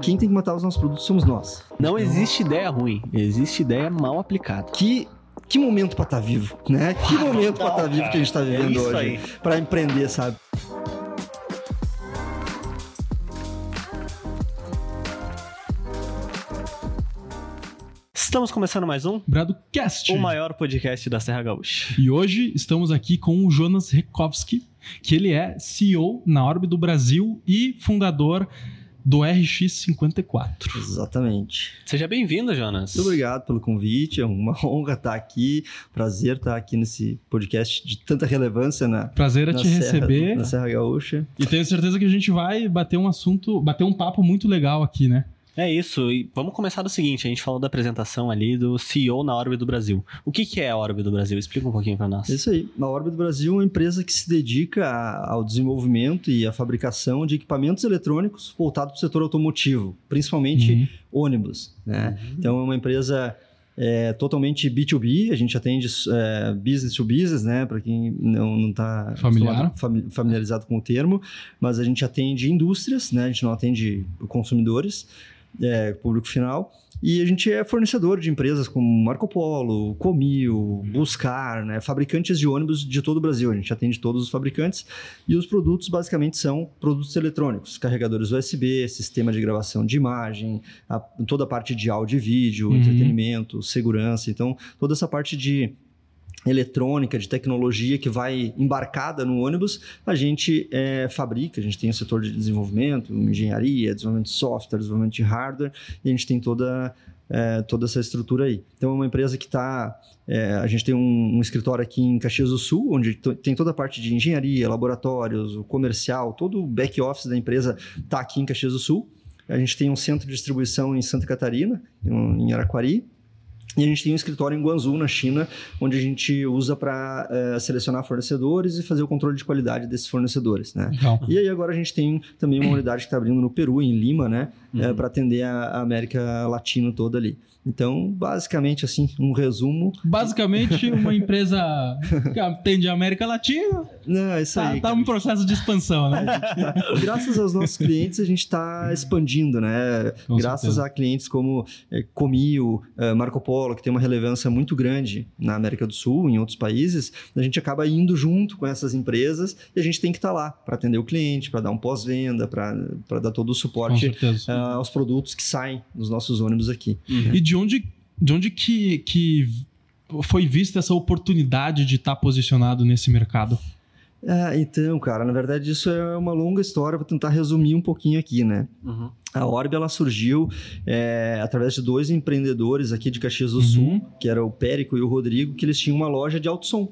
Quem tem que matar os nossos produtos somos nós. Não existe ideia ruim, existe ideia mal aplicada. Que que momento para estar tá vivo, né? Que momento para estar tá vivo que a gente está vivendo é hoje para empreender, sabe? Estamos começando mais um Bradocast, o maior podcast da Serra Gaúcha. E hoje estamos aqui com o Jonas Rekowski, que ele é CEO na Orbe do Brasil e fundador do RX54. Exatamente. Seja bem-vindo, Jonas. Muito obrigado pelo convite, é uma honra estar aqui, prazer estar aqui nesse podcast de tanta relevância na Prazer é na te Serra, receber. Na Serra Gaúcha. E tenho certeza que a gente vai bater um assunto, bater um papo muito legal aqui, né? É isso, e vamos começar do seguinte, a gente falou da apresentação ali do CEO na Orbe do Brasil. O que, que é a Orbe do Brasil? Explica um pouquinho para nós. Isso aí, a Orbe do Brasil é uma empresa que se dedica ao desenvolvimento e à fabricação de equipamentos eletrônicos voltados para o setor automotivo, principalmente uhum. ônibus. Né? Uhum. Então é uma empresa é, totalmente B2B, a gente atende é, business to business, né? Para quem não está Familiar. familiarizado com o termo, mas a gente atende indústrias, né? A gente não atende consumidores é, público final. E a gente é fornecedor de empresas como Marco Polo, Comil, Buscar, né? fabricantes de ônibus de todo o Brasil. A gente atende todos os fabricantes e os produtos basicamente são produtos eletrônicos, carregadores USB, sistema de gravação de imagem, a, toda a parte de áudio e vídeo, uhum. entretenimento, segurança. Então, toda essa parte de eletrônica, de tecnologia que vai embarcada no ônibus, a gente é, fabrica, a gente tem o setor de desenvolvimento, engenharia, desenvolvimento de software, desenvolvimento de hardware, e a gente tem toda, é, toda essa estrutura aí. Então é uma empresa que está. É, a gente tem um, um, escritório aqui em Caxias do Sul, onde tem toda a parte de engenharia, laboratórios, o comercial, todo o back-office da empresa está aqui em Caxias do Sul. A gente tem um centro de distribuição em Santa Catarina, em Araquari, e a gente tem um escritório em Guangzhou, na China, onde a gente usa para é, eh, selecionar fornecedores e fazer o controle de qualidade desses fornecedores, né? E aí agora a gente tem também uma unidade que está abrindo no Peru, em Lima, né? Eh, uhum. É, para atender a, a América Latina toda ali. Então, basicamente, assim, um resumo. Basicamente, uma empresa que atende a América Latina. Não, é isso tá, aí. Tá um processo de expansão, né? Tá, graças aos nossos clientes, a gente está expandindo, né? Com graças certeza. a clientes como é, Comil, é, Marco Polo, que tem uma relevância muito grande na América do Sul, em outros países, a gente acaba indo junto com essas empresas e a gente tem que estar tá lá para atender o cliente, para dar um pós-venda, para dar todo o suporte uh, aos produtos que saem dos nossos ônibus aqui. Uhum. E de de onde, de onde que, que foi vista essa oportunidade de estar tá posicionado nesse mercado? Ah, então, cara, na verdade isso é uma longa história, vou tentar resumir um pouquinho aqui, né? Uhum. A Orb ela surgiu é, através de dois empreendedores aqui de Caxias do uhum. Sul, que era o Périco e o Rodrigo, que eles tinham uma loja de alto som,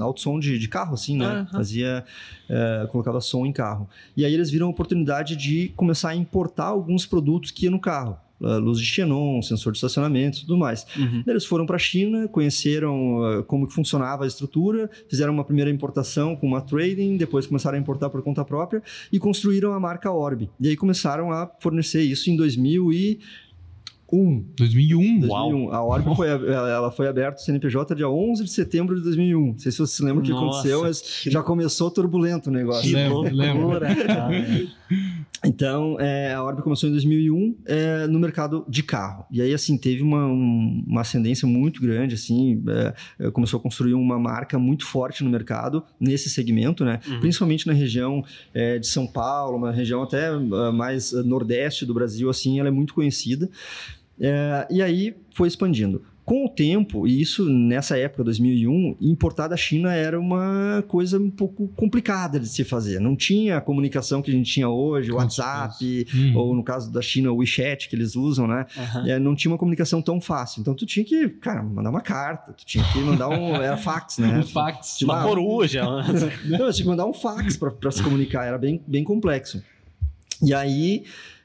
alto som de, de carro, assim, né? Uhum. Fazia, é, colocava som em carro. E aí eles viram a oportunidade de começar a importar alguns produtos que iam no carro luz de xenon, sensor de estacionamento e tudo mais. Uhum. Eles foram para a China, conheceram uh, como que funcionava a estrutura, fizeram uma primeira importação com uma trading, depois começaram a importar por conta própria e construíram a marca Orb. E aí começaram a fornecer isso em 2000 e 2001. 2001? Uau. A Orb foi, ela foi aberta, o CNPJ, dia 11 de setembro de 2001. Não sei se você se lembra o que aconteceu, mas que... já começou turbulento o negócio. Que loucura. então, é, a Orb começou em 2001 é, no mercado de carro. E aí, assim, teve uma, um, uma ascendência muito grande, assim, é, começou a construir uma marca muito forte no mercado, nesse segmento, né? Uhum. Principalmente na região é, de São Paulo, uma região até uh, mais nordeste do Brasil, assim, ela é muito conhecida. É, e aí foi expandindo. Com o tempo, e isso nessa época, 2001, importar da China era uma coisa um pouco complicada de se fazer. Não tinha a comunicação que a gente tinha hoje, o WhatsApp, uhum. ou no caso da China, o WeChat que eles usam, né? Uhum. É, não tinha uma comunicação tão fácil. Então tu tinha que, cara, mandar uma carta, tu tinha que mandar um. Era fax, né? Um fax. Uma, uma coruja. não, tinha que mandar um fax para se comunicar, era bem, bem complexo. E aí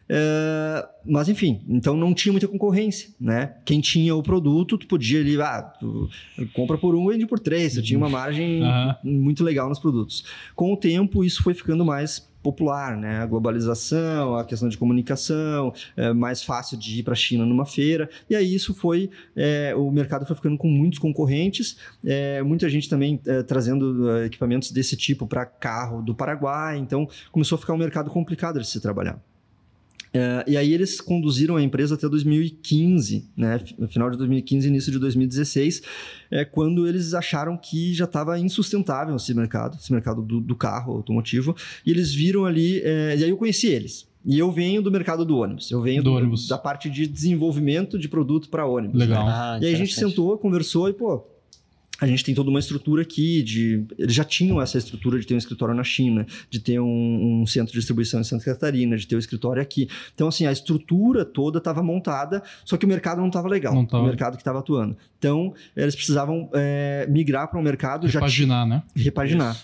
Uh, mas enfim, então não tinha muita concorrência, né? Quem tinha o produto, tu podia ali, ah, tu compra por um, vende por três, tu tinha uma margem uhum. muito legal nos produtos. Com o tempo, isso foi ficando mais popular, né? A globalização, a questão de comunicação, é mais fácil de ir para a China numa feira, e aí isso foi, é, o mercado foi ficando com muitos concorrentes, é, muita gente também é, trazendo é, equipamentos desse tipo para carro do Paraguai, então começou a ficar um mercado complicado de se trabalhar. É, e aí eles conduziram a empresa até 2015, né? No final de 2015, início de 2016, é quando eles acharam que já estava insustentável esse mercado, esse mercado do, do carro automotivo, e eles viram ali, é, e aí eu conheci eles. E eu venho do mercado do ônibus. Eu venho Do do- ônibus. da parte de desenvolvimento de produto para ônibus. Legal. né? Ah, E aí a gente sentou, conversou e, pô, a gente tem toda uma estrutura aqui de. Eles já tinham essa estrutura de ter um escritório na China, de ter um, um centro de distribuição em Santa Catarina, de ter o escritório aqui. Então, assim, a estrutura toda estava montada, só que o mercado não estava legal. Não tava. O mercado que estava atuando. Então, eles precisavam é, migrar para um mercado já Repaginar, né? repaginar.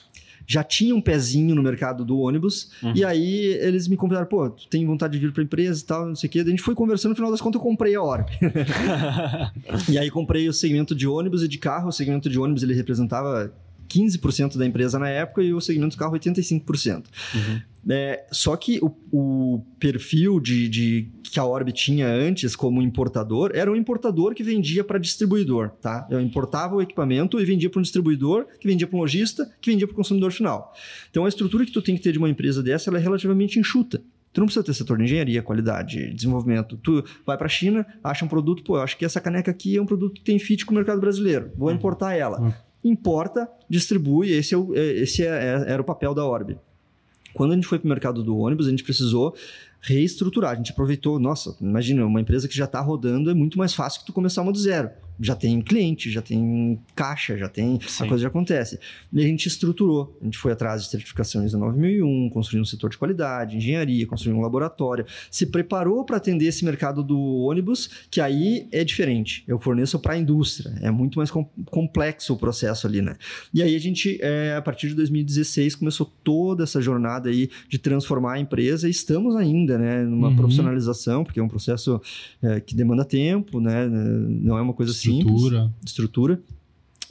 Já tinha um pezinho no mercado do ônibus, Uhum. e aí eles me convidaram, pô, tu tem vontade de vir pra empresa e tal, não sei o quê. Daí a gente foi conversando, no final das contas eu comprei a Orb. e aí comprei o segmento de ônibus e de carro. O segmento de ônibus ele representava 15% da empresa na época e o segmento de carro 85%. Uhum. É, só que o, o perfil de, de- que a Orb tinha antes como importador era um importador que vendia para distribuidor, tá? Eu importava o equipamento e vendia para um distribuidor, que vendia para um lojista, que vendia para o consumidor final. Então a estrutura que tu tem que ter de uma empresa dessa é relativamente enxuta. Tu não precisa ter setor de engenharia, qualidade, desenvolvimento. Tu vai para a China, acha um produto, pô, eu acho que essa caneca aqui é um produto que tem fit com o mercado brasileiro. Vou Uhum. importar ela. Uhum. Importa, distribui, esse, é o- é- esse é- é- era o papel da Orb. Quando a gente foi para o mercado do ônibus, a gente precisou reestruturar. A gente aproveitou, nossa, imagina, uma empresa que já está rodando é muito mais fácil que tu começar uma do zero. Já tem cliente, já tem caixa, já tem. Sim. A coisa já acontece. E a gente estruturou. A gente foi atrás de certificações da 9001, construiu um setor de qualidade, engenharia, construiu um laboratório. Se preparou para atender esse mercado do ônibus, que aí é diferente. Eu forneço para a indústria. É muito mais com- complexo o processo ali, né? E aí a gente, é, a partir de 2016, começou toda essa jornada aí de transformar a empresa e estamos ainda, né, numa Uhum. profissionalização, porque é um processo é, que demanda tempo, né, não é uma coisa simples Estrutura. estrutura.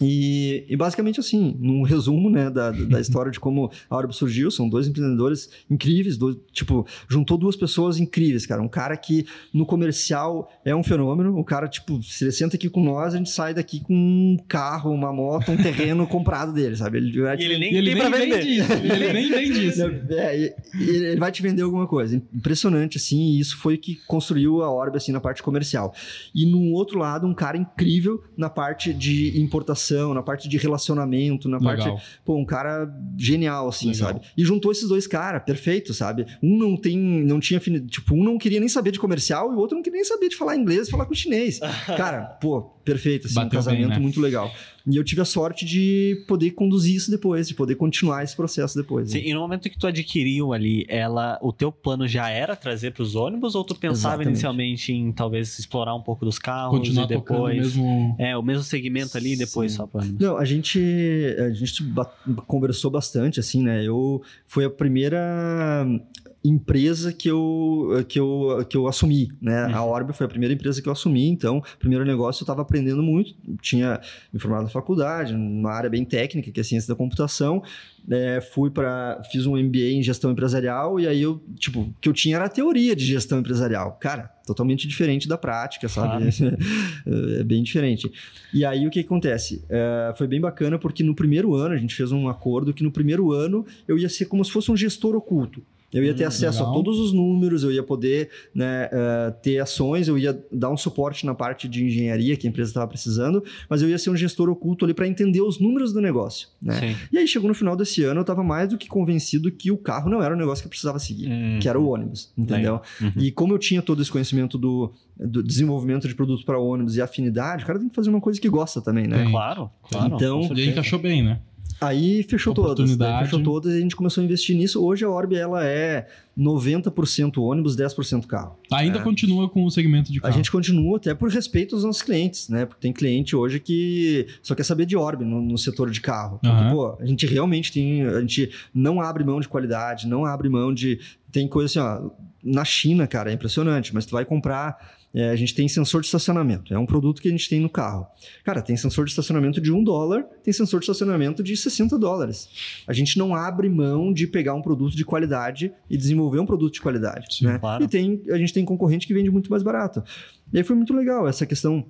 E, e basicamente assim, num resumo né, da, da história de como a Orb surgiu, são dois empreendedores incríveis, dois, tipo, juntou duas pessoas incríveis, cara. Um cara que no comercial é um fenômeno, o cara, tipo, se ele senta aqui com nós, a gente sai daqui com um carro, uma moto, um terreno comprado dele, sabe? Ele, vai E te ele nem ele tem pra nem vender. vende isso. Ele nem vende isso. é, ele vai te vender alguma coisa. Impressionante, assim, e isso foi o que construiu a Orb, assim, na parte comercial. E no outro lado, um cara incrível na parte de importação, na parte de relacionamento, na parte Legal. pô, um cara genial, assim, Legal. sabe? E juntou esses dois caras, perfeito, sabe? Um não tem, não tinha, tipo, um não queria nem saber de comercial e o outro não queria nem saber de falar inglês e falar com chinês. Cara, pô, perfeito, assim, um Bateu bem, casamento né? muito legal. E eu tive a sorte de poder conduzir isso depois, de poder continuar esse processo depois. Sim, né? e no momento que tu adquiriu ali, ela, o teu plano já era trazer para os ônibus ou tu pensava Exatamente. inicialmente em talvez explorar um pouco dos carros Continuar e depois mesmo. é o mesmo segmento ali e depois Sim. só para ônibus. Não, a gente, a gente conversou bastante, assim, né? Eu foi a primeira empresa que eu, que eu, que eu assumi, né? A Orb foi a primeira empresa que eu assumi, então, primeiro negócio eu estava aprendendo muito, tinha me formado na faculdade, numa área bem técnica, que é ciência da computação, é, fui para fiz um MBA em gestão empresarial e aí eu, tipo, o que eu tinha era a teoria de gestão empresarial. Cara, totalmente diferente da prática, sabe? é bem diferente. E aí o que, que acontece? É, foi bem bacana porque no primeiro ano a gente fez um acordo que no primeiro ano eu ia ser como se fosse um gestor oculto. Eu ia ter Hum, acesso legal. a todos os números, eu ia poder né, eh, ter ações, eu ia dar um suporte na parte de engenharia que a empresa estava precisando, mas eu ia ser um gestor oculto ali para entender os números do negócio. Né? Sim. E aí chegou no final desse ano, eu estava mais do que convencido que o carro não era o negócio que eu precisava seguir, Hum. que era o ônibus, entendeu? Uhum. E como eu tinha todo esse conhecimento do, do desenvolvimento de produto para ônibus e afinidade, o cara tem que fazer uma coisa que gosta também, né? Claro, claro. Então, E aí encaixou bem, né? Aí fechou todas. Oportunidade. Fechou todas e a gente começou a investir nisso. Hoje a Orb ela é 90% ônibus, 10% carro. Ainda É. continua com o segmento de A carro. gente continua até por respeito aos nossos clientes, né? Porque tem cliente hoje que só quer saber de Orb no, no setor de carro. Porque, Aham. pô, a gente realmente tem. A gente não abre mão de qualidade, não abre mão de. Tem coisa assim, ó. Na China, cara, é impressionante, mas tu vai comprar. É, a gente tem sensor de estacionamento. É um produto que a gente tem no carro. Cara, tem sensor de estacionamento de 1 dólar, tem sensor de estacionamento de 60 dólares. A gente não abre mão de pegar um produto de qualidade e desenvolver um produto de qualidade. Sim, né? claro. E tem, a gente tem concorrente que vende muito mais barato. E aí foi muito legal essa questão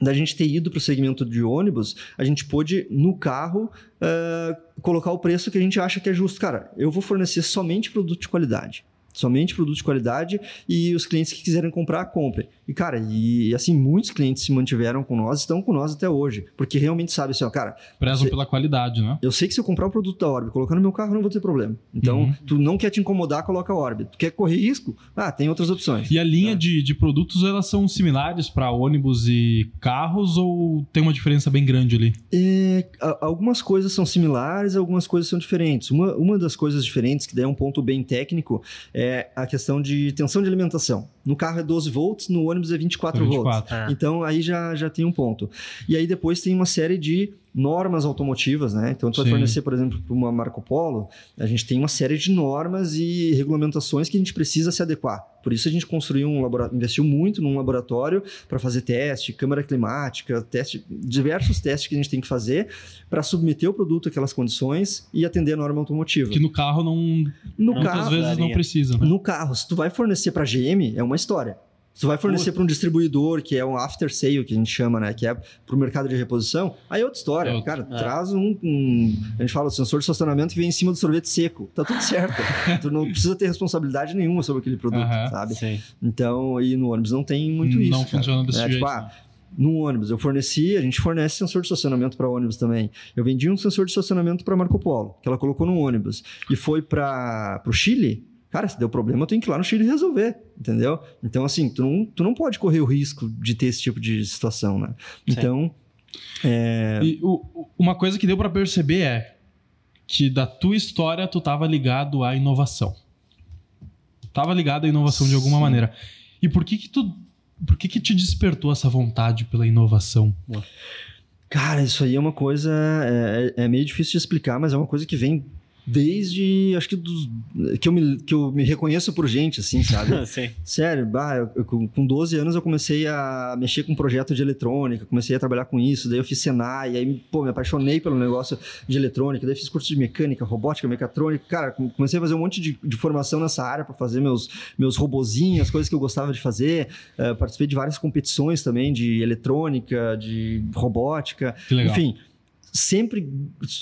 da gente ter ido para o segmento de ônibus, a gente pôde, no carro, eh, colocar o preço que a gente acha que é justo. Cara, eu vou fornecer somente produto de qualidade. Somente produtos de qualidade e os clientes que quiserem comprar, comprem. E, cara, e assim, muitos clientes se mantiveram com nós, estão com nós até hoje. Porque realmente sabe assim, ó, cara. Prezam você- pela qualidade, né? Eu sei que se eu comprar um produto da Orb, colocar no meu carro, não vou ter problema. Então, Uhum. tu não quer te incomodar, coloca a Orb. Tu quer correr risco? Ah, tem outras opções. E a linha É. de, de produtos, elas são similares para ônibus e carros ou tem uma diferença bem grande ali? É, algumas coisas são similares, algumas coisas são diferentes. Uma, uma das coisas diferentes, que daí é um ponto bem técnico, é a questão de tensão de alimentação. No carro é 12 volts, no ônibus é 24, volts. 24. É. Então aí já, já tem um ponto. E aí depois tem uma série de normas automotivas, né? Então tu vai Sim. fornecer, por exemplo, para uma Marco Polo, a gente tem uma série de normas e regulamentações que a gente precisa se adequar. Por isso a gente construiu um laboratório, investiu muito num laboratório para fazer teste, câmara climática, teste, diversos testes que a gente tem que fazer para submeter o produto àquelas condições e atender a norma automotiva. Que no carro não. No muitas carro, vezes não precisa, né? no carro, se tu vai fornecer para GM, é uma história. Tu vai fornecer para um distribuidor, que é um after sale, que a gente chama, né? Que é para o mercado de reposição, aí é outra história. É. Cara, É. traz um, um- A gente fala, o sensor de estacionamento que vem em cima do sorvete seco. Tá tudo certo. tu não precisa ter responsabilidade nenhuma sobre aquele produto, sabe? Sim. Então, e no ônibus não tem muito Não isso. cara. funciona desse é, jeito, Tipo, né? ah, no ônibus, eu forneci, a gente fornece sensor de estacionamento para ônibus também. Eu vendi um sensor de estacionamento para Marco Polo, que ela colocou no ônibus. E foi para o Chile. Cara, se deu problema, eu tenho que ir lá no Chile resolver, entendeu? Então, assim, tu não, tu não pode correr o risco de ter esse tipo de situação, né? Sim. Então, é, E o- uma coisa que deu pra perceber é que da tua história tu tava ligado à inovação. Tava ligado à inovação de alguma Sim. maneira. E por que que tu por que que te despertou essa vontade pela inovação? Cara, isso aí é uma coisa. É, é meio difícil de explicar, mas é uma coisa que vem desde. Acho que dos. Que eu me, que eu me reconheço por gente, assim, sabe? Sim. Sério, bah, eu- eu- com com 12 anos eu comecei a mexer com um projeto de eletrônica, comecei a trabalhar com isso, daí eu fiz Senai, aí, pô, me apaixonei pelo negócio de eletrônica, daí fiz curso de mecânica, robótica, mecatrônica, cara, com- comecei a fazer um monte de, de formação nessa área para fazer meus, meus robozinhos, as coisas que eu gostava de fazer, eh, participei de várias competições também de eletrônica, de robótica, Que legal. enfim, sempre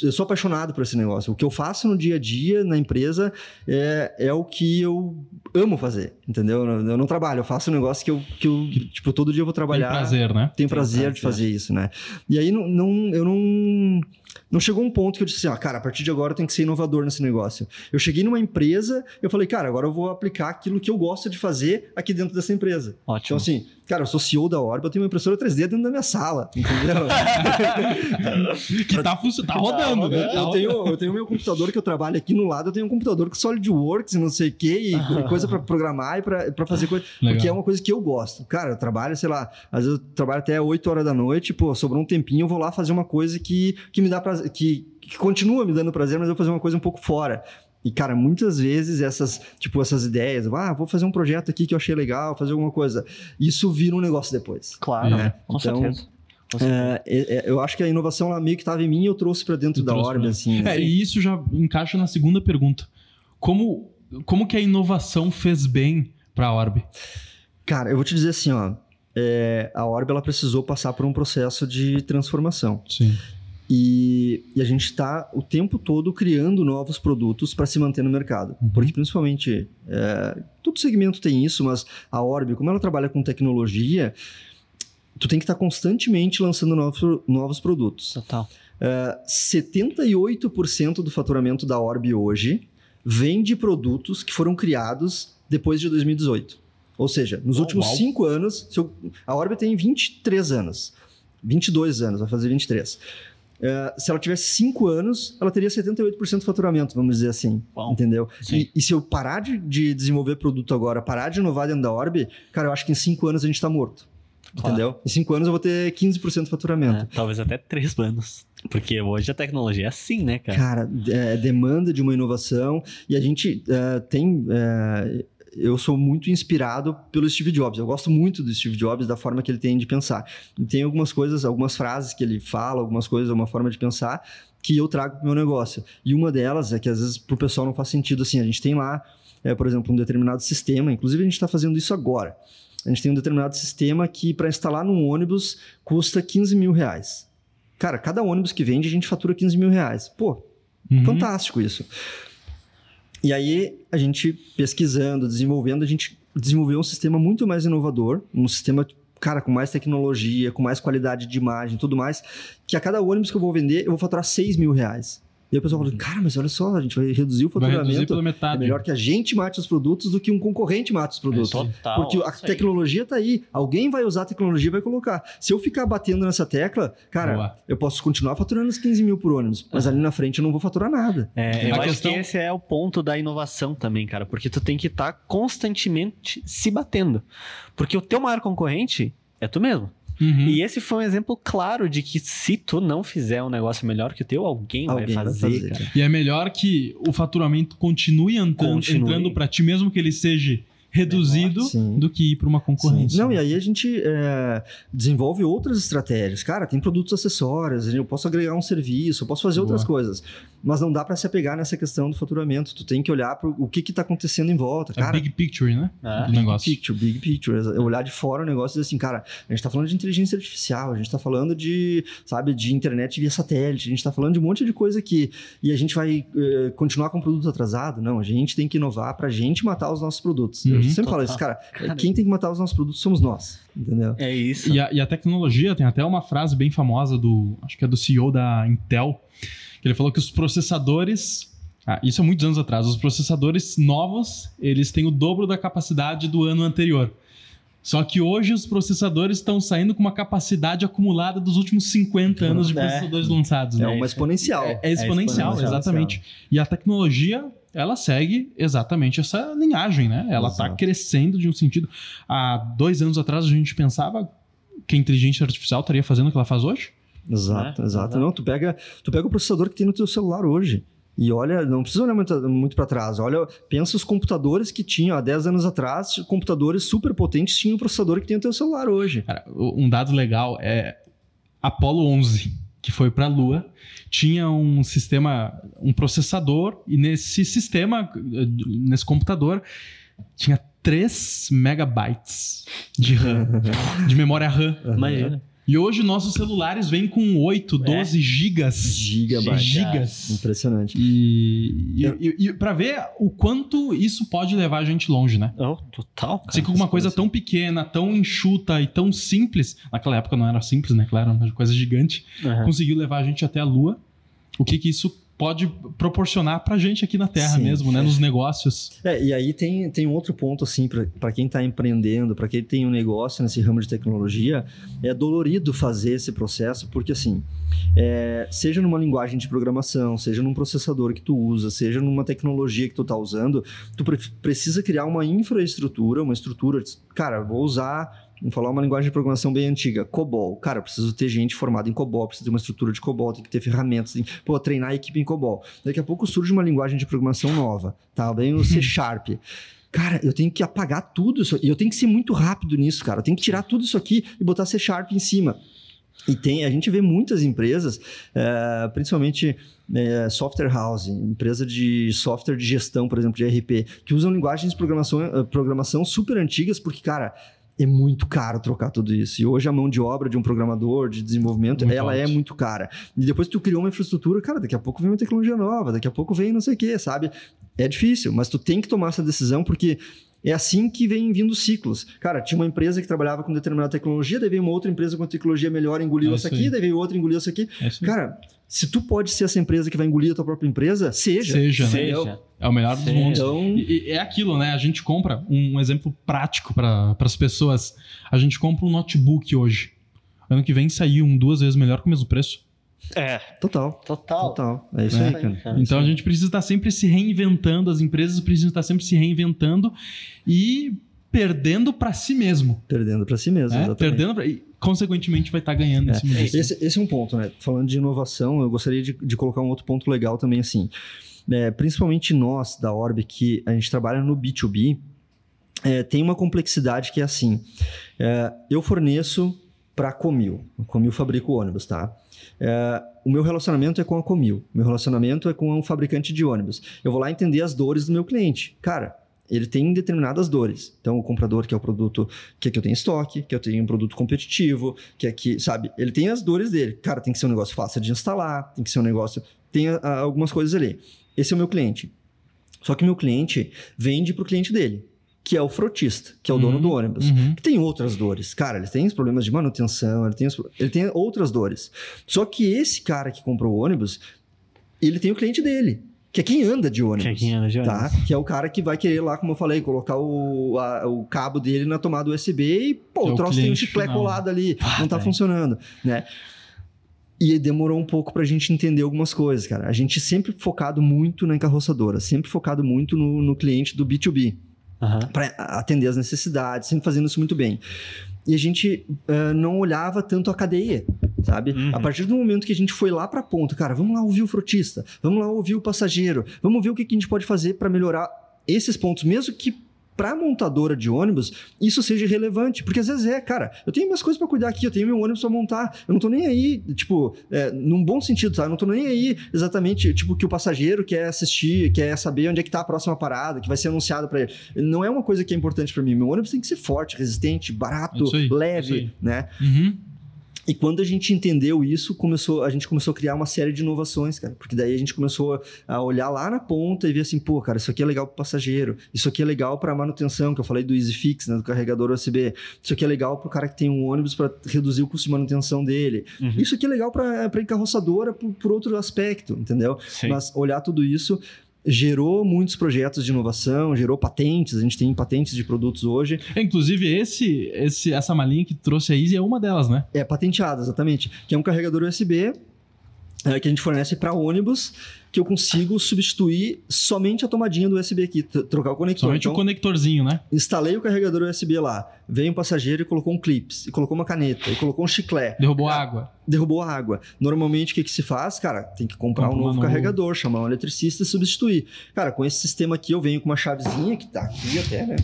eu sou apaixonado por esse negócio. O que eu faço no dia a dia na empresa é, é o que eu amo fazer, entendeu? Eu não trabalho, eu faço um negócio que eu, que eu tipo, todo dia eu vou Tem trabalhar. prazer, né? Tenho prazer de fazer isso, né? E aí não, não- eu não. Não chegou um ponto que eu disse assim, ah, cara, a partir de agora eu tenho que ser inovador nesse negócio. Eu cheguei numa empresa, eu falei, cara, agora eu vou aplicar aquilo que eu gosto de fazer aqui dentro dessa empresa. Então, Ótimo. assim, cara, eu sou CEO da Orba, eu tenho uma impressora 3D dentro da minha sala, entendeu? Que tá, funcio- tá rodando, né? Tá Eu tenho, eu tenho meu computador que eu trabalho aqui no lado, eu tenho um computador com SolidWorks e não sei o quê, e, e coisa pra programar e pra, pra fazer coisa. Legal. Porque é uma coisa que eu gosto. Cara, eu trabalho, sei lá, às vezes eu trabalho até 8 horas da noite, pô, sobrou um tempinho, eu vou lá fazer uma coisa que, que me dá prazer, que, que continua me dando prazer, mas eu vou fazer uma coisa um pouco fora. E, cara, muitas vezes essas, tipo, essas ideias, ah, vou fazer um projeto aqui que eu achei legal, fazer alguma coisa. Isso vira um negócio depois. Claro, É. com Então, certeza. É, é, é, eu acho que a inovação lá meio que estava em mim e eu trouxe para dentro Tu da trouxe Orb, pra- assim. né? É, e isso já encaixa na segunda pergunta. Como, como que a inovação fez bem pra Orb? Cara, eu vou te dizer assim, ó. é, a Orb ela precisou passar por um processo de transformação. Sim. E, e a gente está o tempo todo criando novos produtos para se manter no mercado. Uhum. Porque, principalmente, é, todo segmento tem isso, mas a Orb, como ela trabalha com tecnologia, tu tem que estar constantemente lançando novos, novos produtos. Total. 78% do faturamento da Orb hoje vem de produtos que foram criados depois de 2018. Ou seja, nos Oh, últimos. 5 anos, eu- a Orb tem 23 anos, 22 anos, vai fazer 23. Eh, se ela tivesse 5 anos, ela teria 78% do faturamento, vamos dizer assim. Uau. Entendeu? E, e se eu parar de, de desenvolver produto agora, parar de inovar dentro da Orb, cara, eu acho que em 5 anos a gente tá morto. Claro. Entendeu? Em 5 anos eu vou ter 15% do faturamento. É, talvez até três anos. Porque hoje a tecnologia é assim, né, cara? Cara, é, demanda de uma inovação e a gente é, tem. Eu sou muito inspirado pelo Steve Jobs. Eu gosto muito do Steve Jobs, da forma que ele tem de pensar. E tem algumas coisas, algumas frases que ele fala, algumas coisas, uma forma de pensar que eu trago para o meu negócio. E uma delas é que às vezes para o pessoal não faz sentido assim. A gente tem lá, é, por exemplo, um determinado sistema, inclusive a gente está fazendo isso agora. A gente tem um determinado sistema que para instalar num ônibus custa 15 mil reais. Cara, cada ônibus que vende a gente fatura 15 mil reais. Pô, Uhum. Fantástico isso. E aí, a gente pesquisando, desenvolvendo, a gente desenvolveu um sistema muito mais inovador, um sistema cara, com mais tecnologia, com mais qualidade de imagem tudo mais, que a cada ônibus que eu vou vender, eu vou faturar 6 mil reais. E aí o pessoal fala, cara, mas olha só, a gente vai reduzir o Vai faturamento. reduzir pela metade. É melhor que a gente mate os produtos do que um concorrente mate os produtos. Total. Porque a tecnologia tá aí. Alguém vai usar a tecnologia e vai colocar. Se eu ficar batendo nessa tecla, cara, Boa. eu posso continuar faturando os 15 mil por ônibus, mas ali na frente eu não vou faturar nada. É, eu A acho questão- que esse é o ponto da inovação também, cara, porque tu tem que estar constantemente se batendo. Porque o teu maior concorrente é tu mesmo. Uhum. E esse foi um exemplo claro de que se tu não fizer um negócio melhor que o teu, alguém, Alguém vai fazer. cara. E é melhor que o faturamento continue entrando, Continue. entrando para ti, mesmo que ele seja reduzido, Sim. do que ir para uma concorrência. Sim. Não, e aí a gente é, desenvolve outras estratégias. Cara, tem produtos acessórios, eu posso agregar um serviço, eu posso fazer outras Boa. coisas. Mas não dá para se apegar nessa questão do faturamento. Tu tem que olhar para o que está acontecendo em volta. É Cara, big picture, né? Ah, do Big negócio. picture, big picture. É olhar de fora o negócio e dizer assim, cara, a gente tá falando de inteligência artificial, a gente tá falando de, sabe, de internet via satélite, a gente tá falando de um monte de coisa aqui. E a gente vai eh, continuar com o produto atrasado? Não, a gente tem que inovar pra gente matar os nossos produtos. Eu Uhum, sempre falo total. isso, cara, Cara. quem tem que matar os nossos produtos somos nós, entendeu? É isso. E a, e a tecnologia, tem até uma frase bem famosa do, acho que é do CEO da Intel, que ele falou que os processadores, ah, isso há muitos anos atrás, os processadores novos, eles têm o dobro da capacidade do ano anterior. Só que hoje os processadores estão saindo com uma capacidade acumulada dos últimos 50 anos de É. processadores lançados. É né? uma exponencial. É, é exponencial, exponencial. exatamente. E a tecnologia, ela segue exatamente essa linhagem, né? Ela está crescendo de um sentido. Há dois anos atrás a gente pensava que a inteligência artificial estaria fazendo o que ela faz hoje. Exato, É, exato. exato. Não, tu pega, tu pega o processador que tem no teu celular hoje. E olha, não precisa olhar muito, muito para trás. Olha, pensa os computadores que tinham há 10 anos atrás, computadores super potentes tinham o processador que tem no teu celular hoje. Cara, um dado legal é Apollo 11, que foi para a Lua, tinha um sistema, um processador, e nesse sistema, nesse computador, tinha 3 megabytes de RAM, de memória RAM. Imagina. E hoje nossos celulares vêm com 8, 12 gigas. Gigabyte. Gigas. Impressionante. E, e, e, e para ver o quanto isso pode levar a gente longe, né? Oh, total, cara. Sei que uma coisa tão pequena, tão enxuta e tão simples, naquela época não era simples, né? Claro, era uma coisa gigante, Aham. conseguiu levar a gente até a Lua. O que que isso pode proporcionar pra gente aqui na Terra Sim, mesmo, né? sim. Nos negócios. É, e aí tem, tem um outro ponto, assim, para quem está empreendendo, para quem tem um negócio nesse ramo de tecnologia, é dolorido fazer esse processo, porque assim, é, seja numa linguagem de programação, seja num processador que tu usa, seja numa tecnologia que tu tá usando, tu pre- precisa criar uma infraestrutura, uma estrutura. Cara, vou usar. Vamos falar uma linguagem de programação bem antiga, COBOL. Cara, eu preciso ter gente formada em COBOL, preciso ter uma estrutura de COBOL, tem que ter ferramentas, tem que pô, treinar a equipe em COBOL. Daqui a pouco surge uma linguagem de programação nova, tá? Bem o C Sharp. Cara, eu tenho que apagar tudo isso. E eu tenho que ser muito rápido nisso, cara. Eu tenho que tirar tudo isso aqui e botar C Sharp em cima. E tem, a gente vê muitas empresas, eh, principalmente eh, software house, empresa de software de gestão, por exemplo, de RP, que usam linguagens de programação, eh, programação super antigas, porque, cara, é muito caro trocar tudo isso. E hoje a mão de obra de um programador, de desenvolvimento, Muito ela é alto. muito cara. E depois que tu criou uma infraestrutura, cara, daqui a pouco vem uma tecnologia nova, daqui a pouco vem não sei o quê, sabe? É difícil, mas tu tem que tomar essa decisão porque é assim que vem vindo ciclos. Cara, tinha uma empresa que trabalhava com determinada tecnologia, daí veio uma outra empresa com tecnologia melhor, engoliu É essa isso aqui, aí. daí veio outra, engoliu essa aqui. É. Cara, se tu pode ser essa empresa que vai engolir a tua própria empresa, seja. Seja, né? Seja. É o melhor dos Seja. mundos. Então, E- e é aquilo, né? A gente compra um exemplo prático para as pessoas. A gente compra um notebook hoje. Ano que vem sair um duas vezes melhor com o mesmo preço. É, total. total. Total. É isso É. aí, cara. Então a gente precisa estar sempre se reinventando, as empresas precisam estar sempre se reinventando e perdendo para si mesmo. Perdendo pra si mesmo, né? exatamente. Perdendo pra... e consequentemente vai estar ganhando em É. cima disso. Esse, esse é um ponto, né? Falando de inovação, eu gostaria de, de colocar um outro ponto legal também, assim. É, principalmente nós, da Orb, que a gente trabalha no B2B, é, tem uma complexidade que é assim. é, eu forneço para a Comil. A Comil fabrica o ônibus, tá? É, o meu relacionamento é com a Comil. O meu relacionamento é com um fabricante de ônibus. Eu vou lá entender as dores do meu cliente. Cara, ele tem determinadas dores. Então, o comprador quer o produto quer que eu tenha estoque, que eu tenha um produto competitivo, que aqui, sabe? Ele tem as dores dele. Cara, tem que ser um negócio fácil de instalar, tem que ser um negócio. Tem ah, algumas coisas ali. Esse é o meu cliente. Só que meu cliente vende pro cliente dele, que é o frotista, que é o dono Uhum, do ônibus. Uhum. Que tem outras dores. Cara, ele tem os problemas de manutenção, ele tem, os- ele tem outras dores. Só que esse cara que comprou o ônibus, ele tem o cliente dele, que é quem anda de ônibus. Que é quem anda de Tá? ônibus. Que é o cara que vai querer lá, como eu falei, colocar o, a- o cabo dele na tomada USB e, pô, é o troço tem um final. colado ali, Ah, não tá velho. funcionando, né? E demorou um pouco pra gente entender algumas coisas, cara. A gente sempre focado muito na encarroçadora, sempre focado muito no, no cliente do B2B Aham. para atender as necessidades, sempre fazendo isso muito bem. E a gente ah, não olhava tanto a cadeia, sabe? Uhum. A partir do momento que a gente foi lá para a ponta, cara, vamos lá ouvir o frotista, vamos lá ouvir o passageiro, vamos ver o que, que a gente pode fazer para melhorar esses pontos, mesmo que para montadora de ônibus isso seja relevante, porque às vezes é, cara, eu tenho minhas coisas para cuidar aqui, eu tenho meu ônibus para montar, eu não tô nem aí, tipo, é, num bom sentido, tá? Eu não tô nem aí exatamente, tipo, que o passageiro quer assistir, quer saber onde é que tá a próxima parada, que vai ser anunciado para ele. Não é uma coisa que é importante para mim. Meu ônibus tem que ser forte, resistente, barato, Isso aí, isso leve, né? Uhum. E quando a gente entendeu isso, começou, a gente começou a criar uma série de inovações, cara. Porque daí a gente começou a olhar lá na ponta e ver assim, pô, cara, isso aqui é legal para passageiro, isso aqui é legal para manutenção, que eu falei do EasyFix, né, do carregador USB. Isso aqui é legal para o cara que tem um ônibus para reduzir o custo de manutenção dele. Uhum. Isso aqui é legal para encarroçadora por, por outro aspecto, entendeu? Sim. Mas olhar tudo isso gerou muitos projetos de inovação, gerou patentes, a gente tem patentes de produtos hoje, É, Inclusive, esse, esse, essa malinha que trouxe a Easy é uma delas, né? É patenteado, exatamente. Que é um carregador USB é, que a gente fornece para ônibus, que eu consigo substituir somente a tomadinha do USB aqui, trocar o conector. Somente Então, o conectorzinho, né? instalei o carregador USB lá, veio um passageiro e colocou um clips, e colocou uma caneta, e colocou um chiclete, Derrubou Cara, água. derrubou a água. Normalmente, o que, que se faz? Cara, tem que comprar Compra um novo. carregador, chamar um eletricista e substituir. Cara, com esse sistema aqui, eu venho com uma chavezinha, que tá aqui até, né?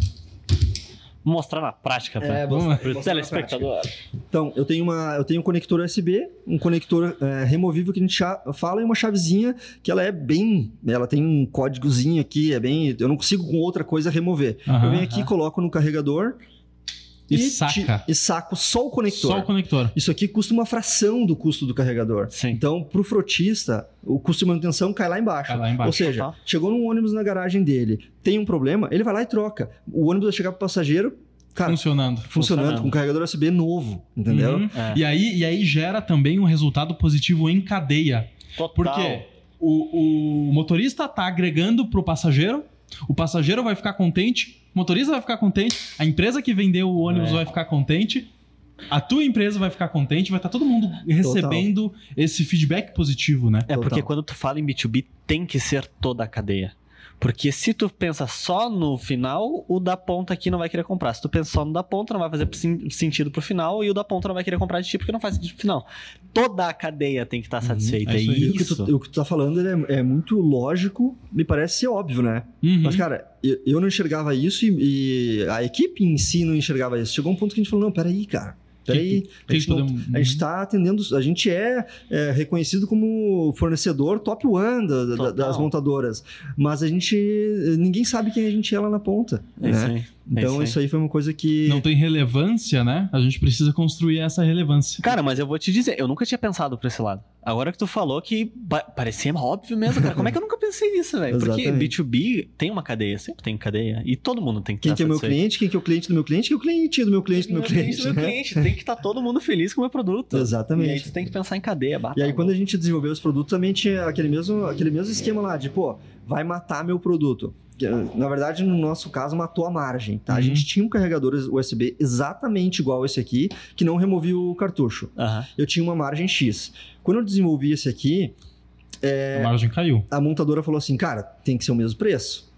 Mostrar na prática É, mostrar na prática. telespectador. Então, eu tenho, uma, eu tenho um conector USB, um conector é, removível que a gente fala e uma chavezinha que ela é bem. Ela tem um códigozinho aqui, é bem. Eu não consigo com outra coisa remover. Eu venho aqui, coloco no carregador E saca. e saco só o conector. Só o conector. Isso aqui custa uma fração do custo do carregador. Sim. Então, pro frotista, o custo de manutenção cai lá embaixo. Cai lá embaixo. Ou seja, Tá. chegou num ônibus na garagem dele, tem um problema, ele vai lá e troca. O ônibus vai chegar pro passageiro, cara, funcionando. funcionando, funcionando. com carregador USB novo, entendeu? Uhum. É. E, aí, e aí gera também um resultado positivo em cadeia. Total. Porque o, o motorista tá agregando pro passageiro, o passageiro vai ficar contente, o motorista vai ficar contente, a empresa que vendeu o ônibus É. vai ficar contente, a tua empresa vai ficar contente, vai estar todo mundo recebendo esse feedback positivo, né? É porque Total. quando tu fala em B2B, tem que ser toda a cadeia. Porque se tu pensa só no final, o da ponta aqui não vai querer comprar. Se tu pensa só no da ponta, não vai fazer sen- sentido pro final, e o da ponta não vai querer comprar de ti porque não faz sentido pro final. Toda a cadeia tem que estar Uhum, satisfeita. é É isso aí. E o que, isso. tu, o que tu tá falando ele é, é muito lógico, me parece ser óbvio, né? Uhum. Mas, cara, eu, eu não enxergava isso e, e a equipe em si não enxergava isso. Chegou um ponto que a gente falou: não, peraí, cara. Peraí, a que gente, não- a gente tá atendendo, a gente é, é, reconhecido como fornecedor top one da- da- das montadoras, mas a gente, ninguém sabe quem a gente é lá na ponta. É né? Aí. Então é isso aí foi uma coisa que... não tem relevância, né? A gente precisa construir essa relevância. Cara, mas eu vou te dizer, eu nunca tinha pensado por esse lado. Agora que tu falou que pa- parecia óbvio mesmo, cara. Como é que eu nunca pensei nisso, velho? Porque Exatamente. B2B tem uma cadeia, sempre tem cadeia. E todo mundo tem que Quem que é meu cliente, quem que é o cliente do meu cliente, quem é o cliente do meu cliente do meu cliente. do meu né? cliente. Tem que estar todo mundo feliz com o meu produto. Exatamente. E aí tu tem que pensar em cadeia. Bata, E aí, quando a gente desenvolveu os produtos, também tinha aquele mesmo, aquele mesmo esquema lá de, pô, vai matar meu produto. Na verdade, no nosso caso, matou a margem, tá? A Uhum. gente tinha um carregador USB exatamente igual esse aqui, que não removia o cartucho. Aham. Eu tinha uma margem X. Quando eu desenvolvi esse aqui, A margem caiu. a montadora falou assim, cara, tem que ser o mesmo preço.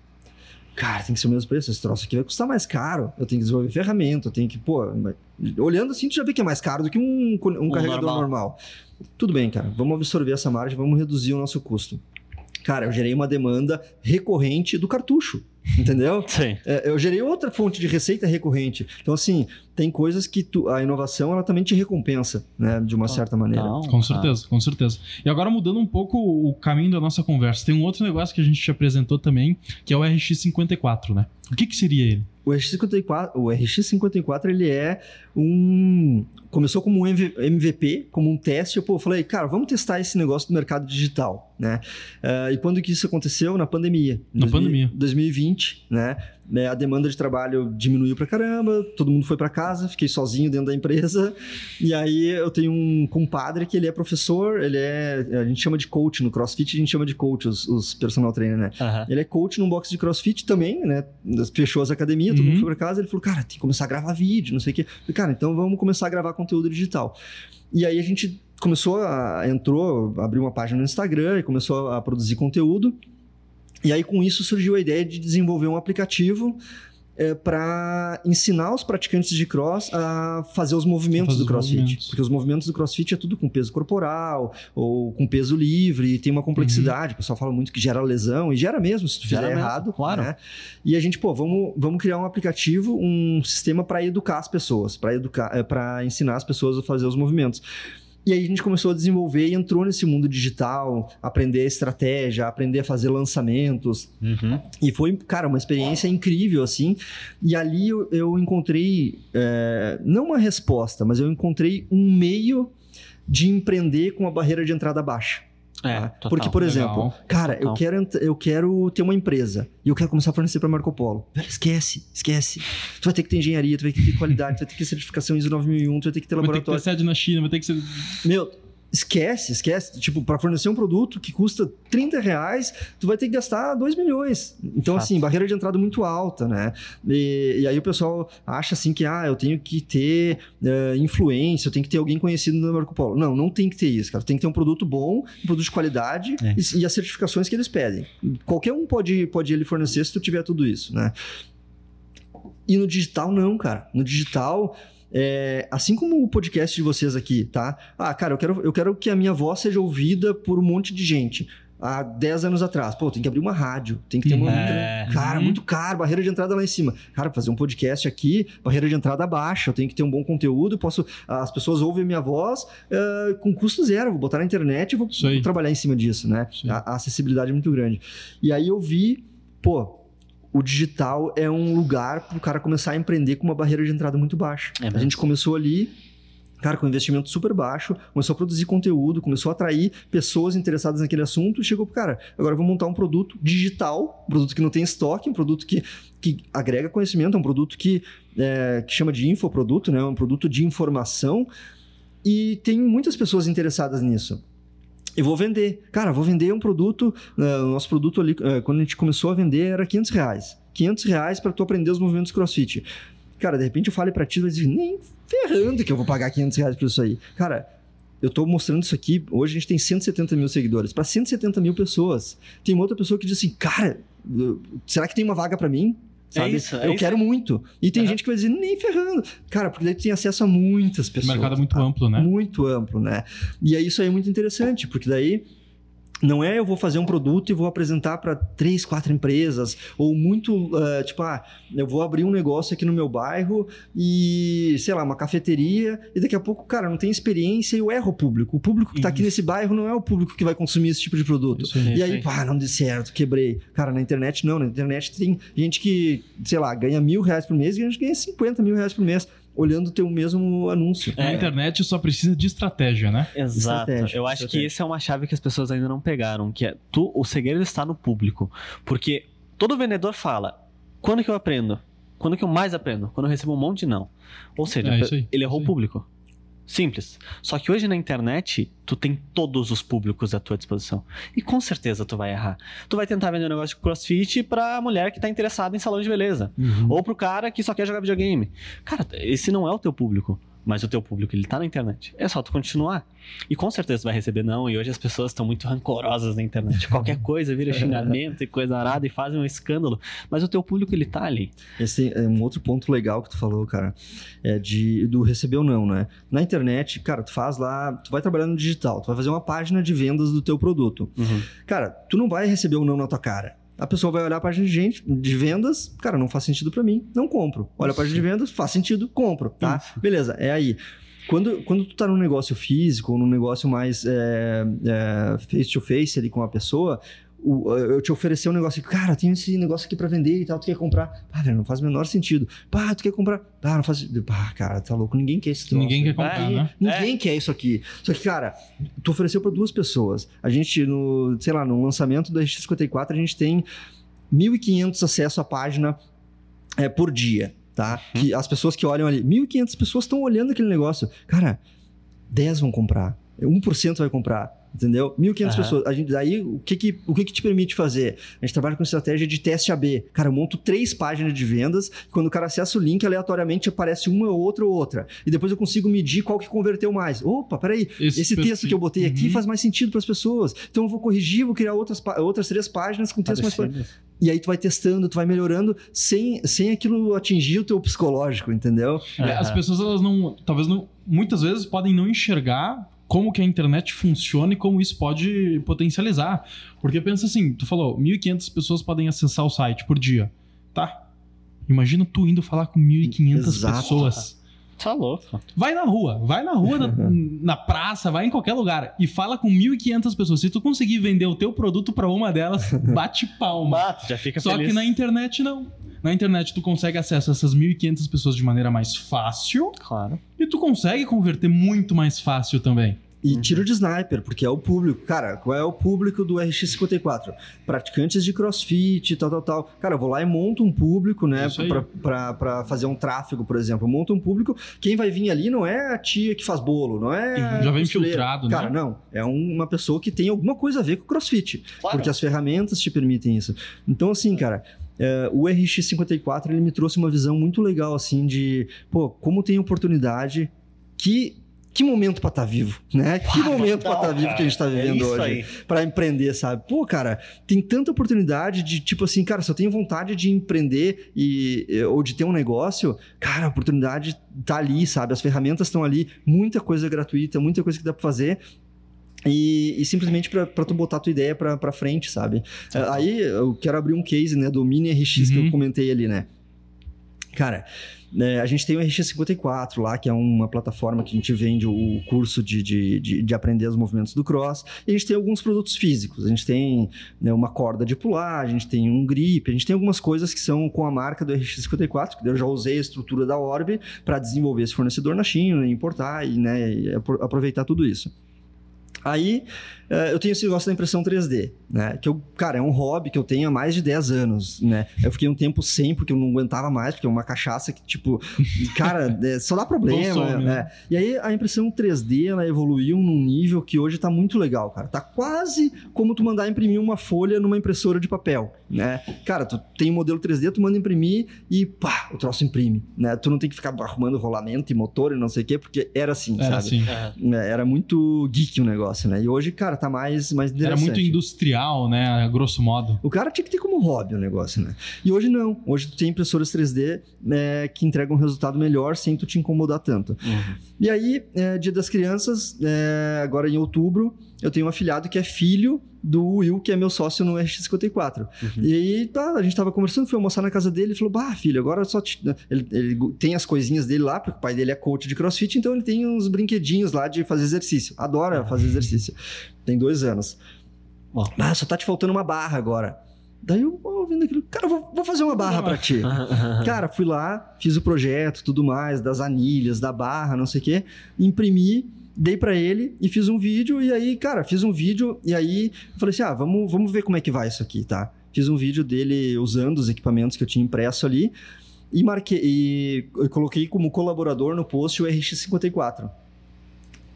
Cara, tem que ser o mesmo preço. Esse troço aqui vai custar mais caro. Eu tenho que desenvolver ferramenta, eu tenho que, pô... Olhando assim, tu já vê que é mais caro do que um, um carregador normal. normal. Tudo bem, cara. Vamos absorver essa margem, vamos reduzir o nosso custo. Cara, eu gerei uma demanda recorrente do cartucho. Entendeu? Sim. É, eu gerei outra fonte de receita recorrente. Então, assim, tem coisas que tu- a inovação ela também te recompensa, né? De uma certa maneira. Não, Com certeza, com certeza. E agora mudando um pouco o caminho da nossa conversa, tem um outro negócio que a gente te apresentou também, que é o RX54, né? O que, que seria ele? O RX54, o RX54 ele é um começou como um MVP, como um teste. Eu pô, falei, cara, vamos testar esse negócio do mercado digital, né? Uh, e quando que isso aconteceu? Na pandemia. Na 2000, pandemia. 2020, né? É, a demanda de trabalho diminuiu pra caramba, todo mundo foi para casa, fiquei sozinho dentro da empresa. E aí eu tenho um compadre que ele é professor, ele é. A gente chama de coach no CrossFit, a gente chama de coach, os, os personal trainer, né? Uhum. Ele é coach num box de CrossFit também, né? Fechou as academias, todo uhum. mundo foi pra casa, ele falou, cara, tem que começar a gravar vídeo, não sei o quê. falei, cara, então vamos começar a gravar conteúdo digital. E aí a gente começou a. entrou, abriu uma página no Instagram e começou a produzir conteúdo. E aí, com isso, surgiu a ideia de desenvolver um aplicativo é, para ensinar os praticantes de cross a fazer os movimentos fazer do crossfit. Movimentos. Porque os movimentos do crossfit é tudo com peso corporal ou com peso livre, e tem uma complexidade. Uhum. O pessoal fala muito que gera lesão, e gera mesmo se tu gera fizer mesmo, errado. Claro. Né? E a gente, pô, vamos, vamos criar um aplicativo, um sistema para educar as pessoas, para educar, é, para ensinar as pessoas a fazer os movimentos. E aí a gente começou a desenvolver e entrou nesse mundo digital, aprender estratégia, aprender a fazer lançamentos. Uhum. E foi, cara, uma experiência incrível, assim. E ali eu, eu encontrei, é, não uma resposta, mas eu encontrei um meio de empreender com a barreira de entrada baixa. É, tá? Porque, por exemplo, cara, eu quero, eu quero ter uma empresa e eu quero começar a fornecer para Marco Polo. Velho, esquece, esquece. Tu vai ter que ter engenharia, tu vai ter que ter qualidade, tu vai ter que ter certificação ISO 9001, tu vai ter que ter laboratório. Vai ter que ter sede na China, vai ter que ser... Meu, Esquece, esquece. Tipo, para fornecer um produto que custa 30 reais, tu vai ter que gastar 2 milhões. Então, assim, barreira de entrada muito alta, né? E, e, aí o pessoal acha assim que, ah, eu tenho que ter uh, influência, eu tenho que ter alguém conhecido no Marco Polo. Não, não tem que ter isso, cara. Tem que ter um produto bom, um produto de qualidade é. e, e, as certificações que eles pedem. Qualquer um pode, pode ele fornecer se tu tiver tudo isso, né? E no digital, não, cara. No digital, é, assim como o podcast de vocês aqui, tá? Ah, cara, eu quero, eu quero que a minha voz seja ouvida por um monte de gente. Há 10 anos atrás, pô, tem que abrir uma rádio, tem que ter uma. É. Cara, muito caro, barreira de entrada lá em cima. Cara, fazer um podcast aqui, barreira de entrada baixa, eu tenho que ter um bom conteúdo, posso. As pessoas ouvem a minha voz uh, com custo zero, vou botar na internet e vou, vou trabalhar em cima disso, né? A, a acessibilidade é muito grande. E aí eu vi, pô, o digital é um lugar para o cara começar a empreender com uma barreira de entrada muito baixa. É a gente começou ali, cara, com investimento super baixo, começou a produzir conteúdo, começou a atrair pessoas interessadas naquele assunto e chegou cara, agora eu vou montar um produto digital, um produto que não tem estoque, um produto que, que agrega conhecimento, é um produto que, é, que chama de infoproduto, né? um produto de informação e tem muitas pessoas interessadas nisso eu vou vender. Cara, vou vender um produto. Uh, nosso produto ali, uh, quando a gente começou a vender, era 500 reais. 500 reais para tu aprender os movimentos crossfit. Cara, de repente eu falo para ti, dizer, nem ferrando que eu vou pagar 500 reais por isso aí. Cara, eu estou mostrando isso aqui. Hoje a gente tem 170 mil seguidores. Para 170 mil pessoas. Tem uma outra pessoa que diz assim, cara, será que tem uma vaga para mim? É sabe? É isso, é eu isso. quero muito. E tem uhum. gente que vai dizer, nem ferrando. Cara, porque daí tu tem acesso a muitas pessoas. O mercado é muito tá? amplo, né? Muito amplo, né? E aí isso aí é muito interessante, porque daí não é eu vou fazer um produto e vou apresentar para três, quatro empresas, ou muito, uh, tipo, ah, eu vou abrir um negócio aqui no meu bairro e, sei lá, uma cafeteria, e daqui a pouco, cara, não tem experiência e eu erro o público. O público que está aqui nesse bairro não é o público que vai consumir esse tipo de produto. Isso, e aí, pá, não deu certo, quebrei. Cara, na internet não, na internet tem gente que, sei lá, ganha mil reais por mês e a gente ganha 50 mil reais por mês olhando o teu mesmo anúncio. É. Na internet só precisa de estratégia, né? Exato. Estratégia, Eu acho que essa é uma chave que as pessoas ainda não pegaram, que é tu, o segredo está no público. Porque todo vendedor fala: quando que eu aprendo? Quando que eu mais aprendo? Quando eu recebo um monte de não. Ou seja, é, ele errou o público. Simples. Só que hoje na internet, tu tem todos os públicos à tua disposição. E com certeza tu vai errar. Tu vai tentar vender um negócio de crossfit pra mulher que tá interessada em salão de beleza. Uhum. Ou pro cara que só quer jogar videogame. Cara, esse não é o teu público mas o teu público ele tá na internet. É só tu continuar. E com certeza tu vai receber não, e hoje as pessoas estão muito rancorosas na internet. Qualquer coisa vira xingamento e coisa arada e fazem um escândalo, mas o teu público ele tá ali. Esse é um outro ponto legal que tu falou, cara, é de do receber ou não, né? Na internet, cara, tu faz lá, tu vai trabalhar no digital, tu vai fazer uma página de vendas do teu produto. Uhum. Cara, tu não vai receber ou não na tua cara a pessoa vai olhar a página de, gente, de vendas, cara, não faz sentido para mim, não compro. Olha a página de vendas, faz sentido, compro, tá? Isso. Beleza, é aí. Quando, quando tu tá num negócio físico, num negócio mais é, é, face to face ali com a pessoa, o- eu te oferecer um negócio aqui, cara, tem esse negócio aqui pra vender e tal, tu quer comprar? Pá, velho, não faz o menor sentido. Pá, tu quer comprar? Pá, não faz. Pá, cara, tá louco, ninguém quer esse troço. Ninguém quer comprar, Aí- né? Ninguém quer isso aqui. Só que, cara, tu ofereceu para duas pessoas. A gente, no, sei lá, no lançamento da RX54, a gente tem 1.500 acessos à página é, por dia, tá? Que as pessoas que olham ali, 1.500 pessoas estão olhando aquele negócio. Cara, 10 vão comprar. 1% vai comprar. Entendeu? 1.500 Aham. pessoas. A gente, aí, o que que, o que que te permite fazer? A gente trabalha com estratégia de teste AB. Cara, eu monto três páginas de vendas. Quando o cara acessa o link, aleatoriamente aparece uma, outra ou outra. E depois eu consigo medir qual que converteu mais. Opa, peraí. Esse texto que eu botei aqui Uhum. faz mais sentido para as pessoas. Então eu vou corrigir, vou criar outras, outras três páginas com texto mais. E aí tu vai testando, tu vai melhorando sem, sem aquilo atingir o teu psicológico, entendeu? É, As pessoas, elas não. Talvez não. Muitas vezes podem não enxergar como que a internet funciona e como isso pode potencializar. Porque pensa assim, tu falou, 1.500 pessoas podem acessar o site por dia. Tá. Imagina tu indo falar com 1.500 Exato. pessoas. Tá louco. Vai na rua, vai na rua, na, na praça, vai em qualquer lugar e fala com 1.500 pessoas. Se tu conseguir vender o teu produto pra uma delas, bate palma. Mato, já fica Só feliz. que na internet não. Na internet tu consegue acesso a essas 1.500 pessoas de maneira mais fácil Claro. e tu consegue converter muito mais fácil também. E Uhum. tiro de sniper, porque é o público. Cara, qual é o público do RX54? Praticantes de crossfit, tal, tal, tal. Cara, eu vou lá e monto um público, né? Aí. Pra, pra, pra fazer um tráfego, por exemplo. Eu monto um público. Quem vai vir ali não é a tia que faz bolo, não é. Já vem costureira. filtrado, né? Cara, não. É um- uma pessoa que tem alguma coisa a ver com crossfit. Claro. Porque as ferramentas te permitem isso. Então, assim, cara, é, o RX54 ele me trouxe uma visão muito legal, assim, de, pô, como tem oportunidade, que. Que momento pra estar vivo, né? Que Ah, momento total, estar vivo que a gente tá cara. vivendo é hoje. Pra empreender, sabe? Pô, cara, tem tanta oportunidade de tipo assim, cara, se eu tenho vontade de empreender e ou de ter um negócio, cara, a oportunidade tá ali, sabe? As ferramentas estão ali, muita coisa gratuita, muita coisa que dá pra fazer. E, e simplesmente pra tu botar a tua ideia pra frente, sabe? É, Aí eu quero abrir um case, né, do Mini RX que Uhum. eu comentei ali, né? Cara, né, a gente tem o RX54 lá, que é uma plataforma que a gente vende o curso de, de, de, de aprender os movimentos do cross. E a gente tem alguns produtos físicos. A gente tem né, uma corda de pular, a gente tem um grip, a gente tem algumas coisas que são com a marca do RX54, que eu já usei a estrutura da Orb para desenvolver esse fornecedor na China, importar e, né, apro- aproveitar tudo isso. Aí, eu tenho esse negócio da impressão 3D, né? Que eu, cara, é um hobby que eu tenho há mais de 10 anos, né? Eu fiquei um tempo sem, porque eu não aguentava mais, porque é uma cachaça que, tipo, cara, é, só dá problema, Consome, né? né? E aí, a impressão 3D, ela evoluiu num nível que hoje tá muito legal, cara. Tá quase como tu mandar imprimir uma folha numa impressora de papel, né? Cara, tu tem um modelo 3D, tu manda imprimir e, pá, o troço imprime, né? Tu não tem que ficar arrumando rolamento e motor e não sei o quê, porque era assim, Era sabe? assim. É, Era muito geek o negócio, né? E hoje, cara, tá mais, mais Era interessante. muito industrial, né? A grosso modo. O cara tinha que ter como hobby o negócio, né? E hoje não. Hoje tu tem impressoras 3D né, que entregam um resultado melhor sem tu te incomodar tanto. Uhum. E aí, é, Dia das Crianças, é, agora em outubro, eu tenho um afilhado que é filho do Will, que é meu sócio no RX54. Uhum. E aí, tá, a gente tava conversando, fui almoçar na casa dele e falou: Bah, filho, agora só. Te... Ele, ele tem as coisinhas dele lá, porque o pai dele é coach de crossfit, então ele tem uns brinquedinhos lá de fazer exercício. Adora fazer exercício. Tem dois anos. Bom. Ah, só tá te faltando uma barra agora. Daí eu ouvindo aquilo, cara, vou, vou fazer uma barra pra ti. Cara, fui lá, fiz o projeto, tudo mais, das anilhas, da barra, não sei o quê, imprimi, dei pra ele e fiz um vídeo. E aí, cara, fiz um vídeo e aí falei assim: ah, vamos, vamos ver como é que vai isso aqui, tá? Fiz um vídeo dele usando os equipamentos que eu tinha impresso ali e marquei e coloquei como colaborador no post o RX54.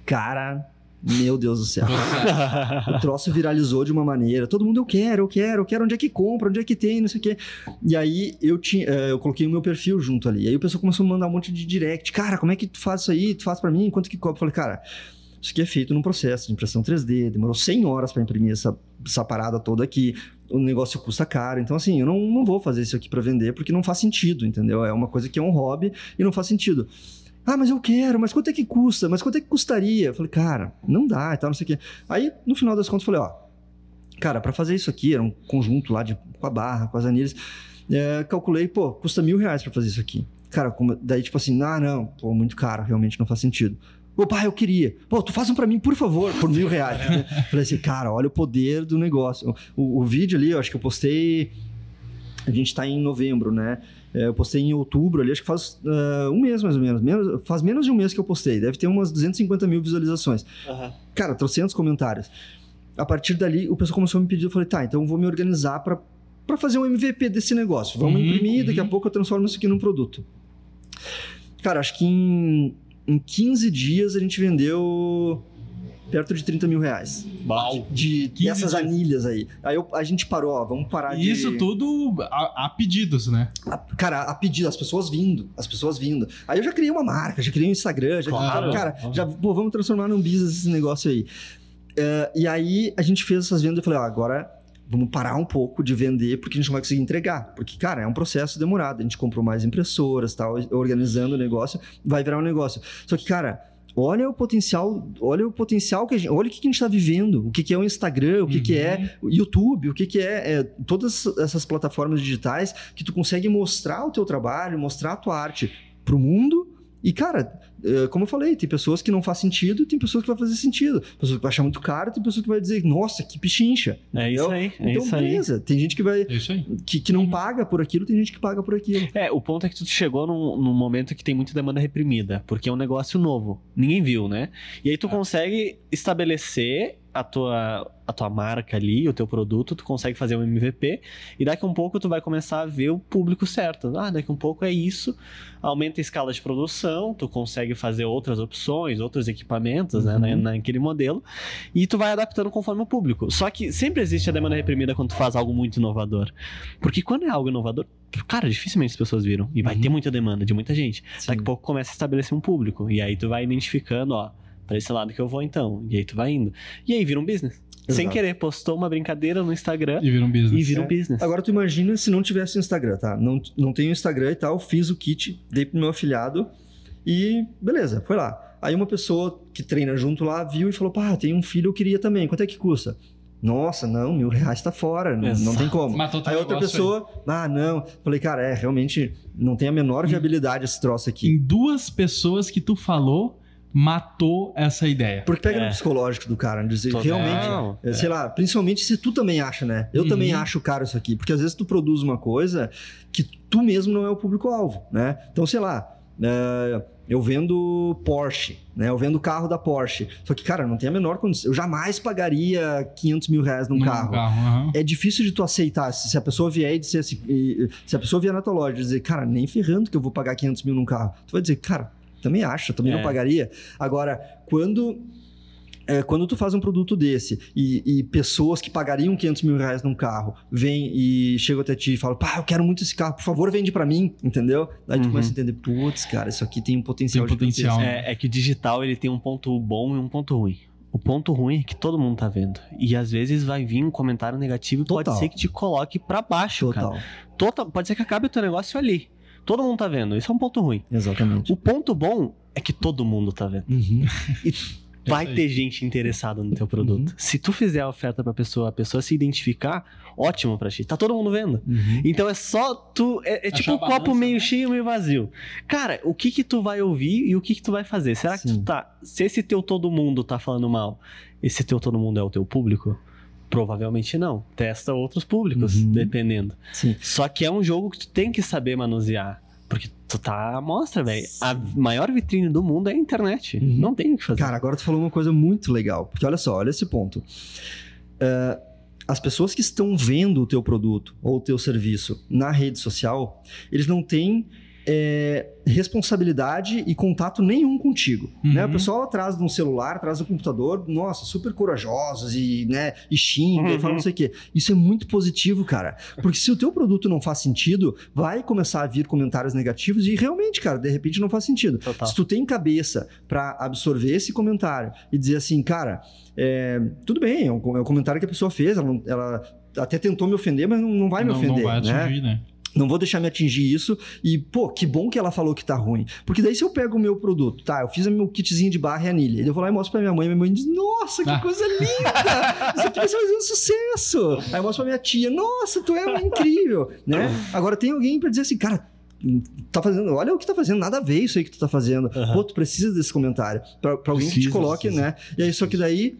Cara, meu Deus do céu. O troço viralizou de uma maneira. Todo mundo, eu quero, eu quero, eu quero. Onde é que compra? Onde é que tem? Não sei o quê. E aí eu tinha, eh, eu coloquei o meu perfil junto ali. Aí o pessoal começou a me mandar um monte de direct. Cara, como é que tu faz isso aí? Tu faz pra mim? Quanto que cobra? Eu falei, cara, isso aqui é feito num processo de impressão 3D. Demorou 100 horas pra imprimir essa, essa parada toda aqui. O negócio custa caro. Então, assim, eu não, não vou fazer isso aqui pra vender porque não faz sentido, entendeu? É uma coisa que é um hobby e não faz sentido. Ah, mas eu quero, mas quanto é que custa? Mas quanto é que custaria? Eu falei, cara, não dá e tal, não sei o quê. Aí, no final das contas, eu falei, ó, cara, pra fazer isso aqui, era um conjunto lá de, com a barra, com as anilhas, é, calculei, pô, custa mil reais pra fazer isso aqui. Cara, como- daí tipo assim, ah, não, pô, muito caro, realmente não faz sentido. Ô pai, eu queria. Pô, tu faz um pra mim, por favor, por mil reais. né? Falei assim, cara, olha o poder do negócio. O, o vídeo ali, eu acho que eu postei. A gente tá em novembro, né? É, Eu postei em outubro ali, acho que faz ah, um mês mais ou menos. menos. Faz menos de um mês que eu postei. Deve ter umas 250 mil visualizações. Cara, trocentos comentários. A partir dali, o pessoal começou a me pedir, eu falei, tá, então eu vou me organizar pra para fazer um MVP desse negócio. Vamos Uhum, imprimir, daqui a uhum. pouco eu transformo isso aqui num produto. Cara, acho que em, em 15 dias a gente vendeu perto de 30 mil reais. Bal. De 15 dessas dias. anilhas aí. Aí eu- a gente parou, ó, vamos parar de... E isso tudo a, a pedidos, né? A- cara, a pedido, as pessoas vindo, as pessoas vindo. Aí eu já criei uma marca, já criei um Instagram, já, Claro. cara, já, pô, vamos transformar num business esse negócio aí. Eh, e aí a gente fez essas vendas e falei, ó, agora vamos parar um pouco de vender porque a gente não vai conseguir entregar. Porque, cara, é um processo demorado. A gente comprou mais impressoras, tal, organizando o negócio, vai virar um negócio. Só que, cara, olha o potencial, olha o potencial que a gente, olha o que, a gente está vivendo, o que, que é o Instagram, o que, que é o YouTube, o que, que é, é todas essas plataformas digitais que tu consegue mostrar o teu trabalho, mostrar a tua arte pro mundo. E, cara, como eu falei, tem pessoas que não faz sentido, tem pessoas que vai fazer sentido. Pessoas que vai achar muito caro, tem pessoas que vai dizer, nossa, que pichincha. É isso aí, é então, isso aí. beleza. Tem gente que vai. É isso aí. Que, que não paga por aquilo, tem gente que paga por aquilo. É, o ponto é que tu chegou num, num momento que tem muita demanda reprimida, porque é um negócio novo. Ninguém viu, né? E aí tu É. consegue estabelecer a tua, a tua marca ali, o teu produto, tu consegue fazer um MVP, e daqui a um pouco tu vai começar a ver o público certo. Ah, daqui a um pouco é isso, aumenta a escala de produção, tu consegue fazer outras opções, outros equipamentos, né, Uhum. na- naquele modelo, e tu vai adaptando conforme o público. Só que sempre existe a demanda reprimida quando tu faz algo muito inovador. Porque quando é algo inovador, cara, dificilmente as pessoas viram. E vai Uhum. ter muita demanda de muita gente. Daqui a Sim. pouco começa a estabelecer um público. E aí tu vai identificando, ó, pra esse lado que eu vou então. E aí tu vai indo. E aí vira um business. Sem Exato. querer, postou uma brincadeira no Instagram E vira um business. e vira um É. business. Agora tu imagina se não tivesse o Instagram, tá? Não, não tenho Instagram e tal, fiz o kit, dei pro meu afiliado e beleza, foi lá. Aí uma pessoa que treina junto lá viu e falou: pá, tem um filho, eu queria também, quanto é que custa? Nossa, não, mil reais tá fora, não, não tem como. Matou Aí outra pessoa, ah, não. Falei, cara, é, realmente não tem a menor viabilidade esse troço aqui. Em duas pessoas que tu falou, matou essa ideia. Porque pega É. no psicológico do cara, né? dizer, Total. realmente, é, sei lá, principalmente se tu também acha, né? Eu Uhum. também acho caro isso aqui, porque às vezes tu produz uma coisa que tu mesmo não é o público-alvo, né? Então, sei lá, é, eu vendo Porsche, né? Eu vendo carro da Porsche. Só que, cara, não tem a menor condição. Eu jamais pagaria 500 mil reais num Num carro. aham. É difícil de tu aceitar. Se se a pessoa vier e dizer assim, se a pessoa vier na tua loja e dizer, cara, nem ferrando que eu vou pagar 500 mil num carro. Tu vai dizer, cara, também acho, eu também É. não pagaria. Agora, quando. é, quando tu faz um produto desse e, e pessoas que pagariam 500 mil reais num carro vêm e chegam até ti e falam, pá, eu quero muito esse carro, por favor, vende pra mim, entendeu? Aí tu Uhum. começa a entender, putz, cara, isso aqui tem um potencial Tem um potencial. gigantesco. É, é que o digital ele tem um ponto bom e um ponto ruim. O ponto ruim é que todo mundo tá vendo. E às vezes vai vir um comentário negativo e pode Total. ser que te coloque pra baixo, cara. Total. Total, pode ser que acabe o teu negócio ali. Todo mundo tá vendo. Isso é um ponto ruim. Exatamente. O ponto bom é que todo mundo tá vendo. Uhum. Vai aí. ter gente interessada no teu produto. Uhum. Se tu fizer a oferta pra pessoa, a pessoa se identificar, ótimo pra ti. Tá todo mundo vendo. Uhum. Então é só tu. É, é tipo um copo balança, meio né? cheio, meio vazio. Cara, o que que tu vai ouvir e o que que tu vai fazer? Será que tu Sim. tá. Se esse teu todo mundo tá falando mal, esse teu todo mundo é o teu público? Provavelmente não. Testa outros públicos, Uhum. dependendo. Sim. Só que é um jogo que tu tem que saber manusear. Porque tu tá à mostra, velho. A maior vitrine do mundo é a internet. Uhum. Não tem o que fazer. Cara, agora tu falou uma coisa muito legal. Porque olha só, olha esse ponto. É, as pessoas que estão vendo o teu produto ou o teu serviço na rede social, eles não têm é, responsabilidade e contato nenhum contigo. Uhum. Né? O pessoal atrás de um celular, atrás do computador, nossa, super corajosos e, né, e xinga e Uhum. fala não sei o quê. Isso é muito positivo, cara. Porque se o teu produto não faz sentido, vai começar a vir comentários negativos e realmente, cara, de repente não faz sentido. Total. Se tu tem cabeça pra absorver esse comentário e dizer assim, cara, é, tudo bem, é um, é um comentário que a pessoa fez, ela, ela até tentou me ofender, mas não, não vai me não, ofender, não vai né? atingir, né? Não vou deixar me atingir isso. E, pô, que bom que ela falou que tá ruim. Porque daí se eu pego o meu produto, tá, eu fiz o meu kitzinho de barra e anilha, eu vou lá e mostro pra minha mãe, minha mãe diz, nossa, que Ah. coisa linda! Isso aqui vai ser um sucesso! Aí eu mostro pra minha tia, nossa, tu é incrível, né? Agora tem alguém pra dizer assim, cara, tá fazendo, olha o que tá fazendo, nada a ver isso aí que tu tá fazendo. Aham. Pô, tu precisa desse comentário. Pra, pra alguém que te Precisa, coloque, precisa. né? E aí, só que daí.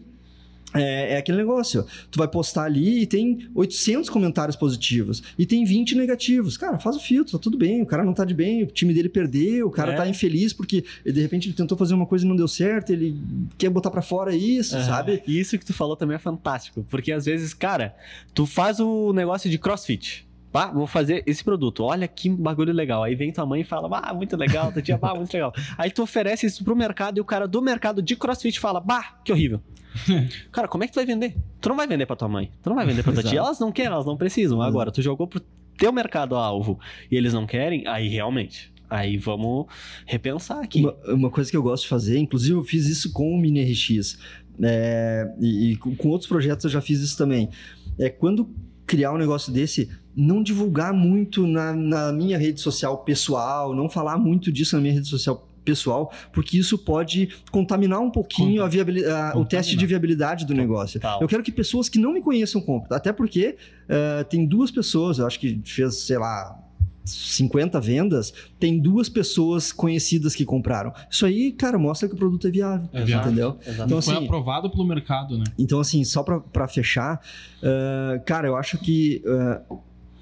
É, é aquele negócio, tu vai postar ali e tem 800 comentários positivos e tem 20 negativos. Cara, faz o filtro, tá tudo bem, o cara não tá de bem, o time dele perdeu, o cara É. tá infeliz porque de repente ele tentou fazer uma coisa e não deu certo, ele quer botar pra fora isso, Aham. sabe? Isso que tu falou também é fantástico, porque às vezes, cara, tu faz o negócio de crossfit. Pá, vou fazer esse produto. Olha que bagulho legal. Aí vem tua mãe e fala, ah, muito legal, tua tia, bah, muito legal. Aí tu oferece isso pro mercado e o cara do mercado de crossfit fala, bah, que horrível. cara, como é que tu vai vender? Tu não vai vender pra tua mãe, tu não vai vender pra tua tia. Elas não querem, elas não precisam. Agora, tu jogou pro teu mercado-alvo e eles não querem, aí realmente. Aí vamos repensar aqui. Uma, uma coisa que eu gosto de fazer, inclusive eu fiz isso com o Mini RX, é, e, e com com outros projetos eu já fiz isso também. É quando criar um negócio desse, não divulgar muito na, na minha rede social pessoal, não falar muito disso na minha rede social pessoal, porque isso pode contaminar um pouquinho a a- o teste de viabilidade do negócio. Total. Eu quero que pessoas que não me conheçam comprem, até porque eh, tem duas pessoas, eu acho que fez, sei lá, 50 vendas, tem duas pessoas conhecidas que compraram. Isso aí, cara, mostra que o produto é viável. É viável. Entendeu? Exato. Então, Foi assim- aprovado pelo mercado, né? Então, assim, só pra, pra fechar, ah, cara, eu acho que ah,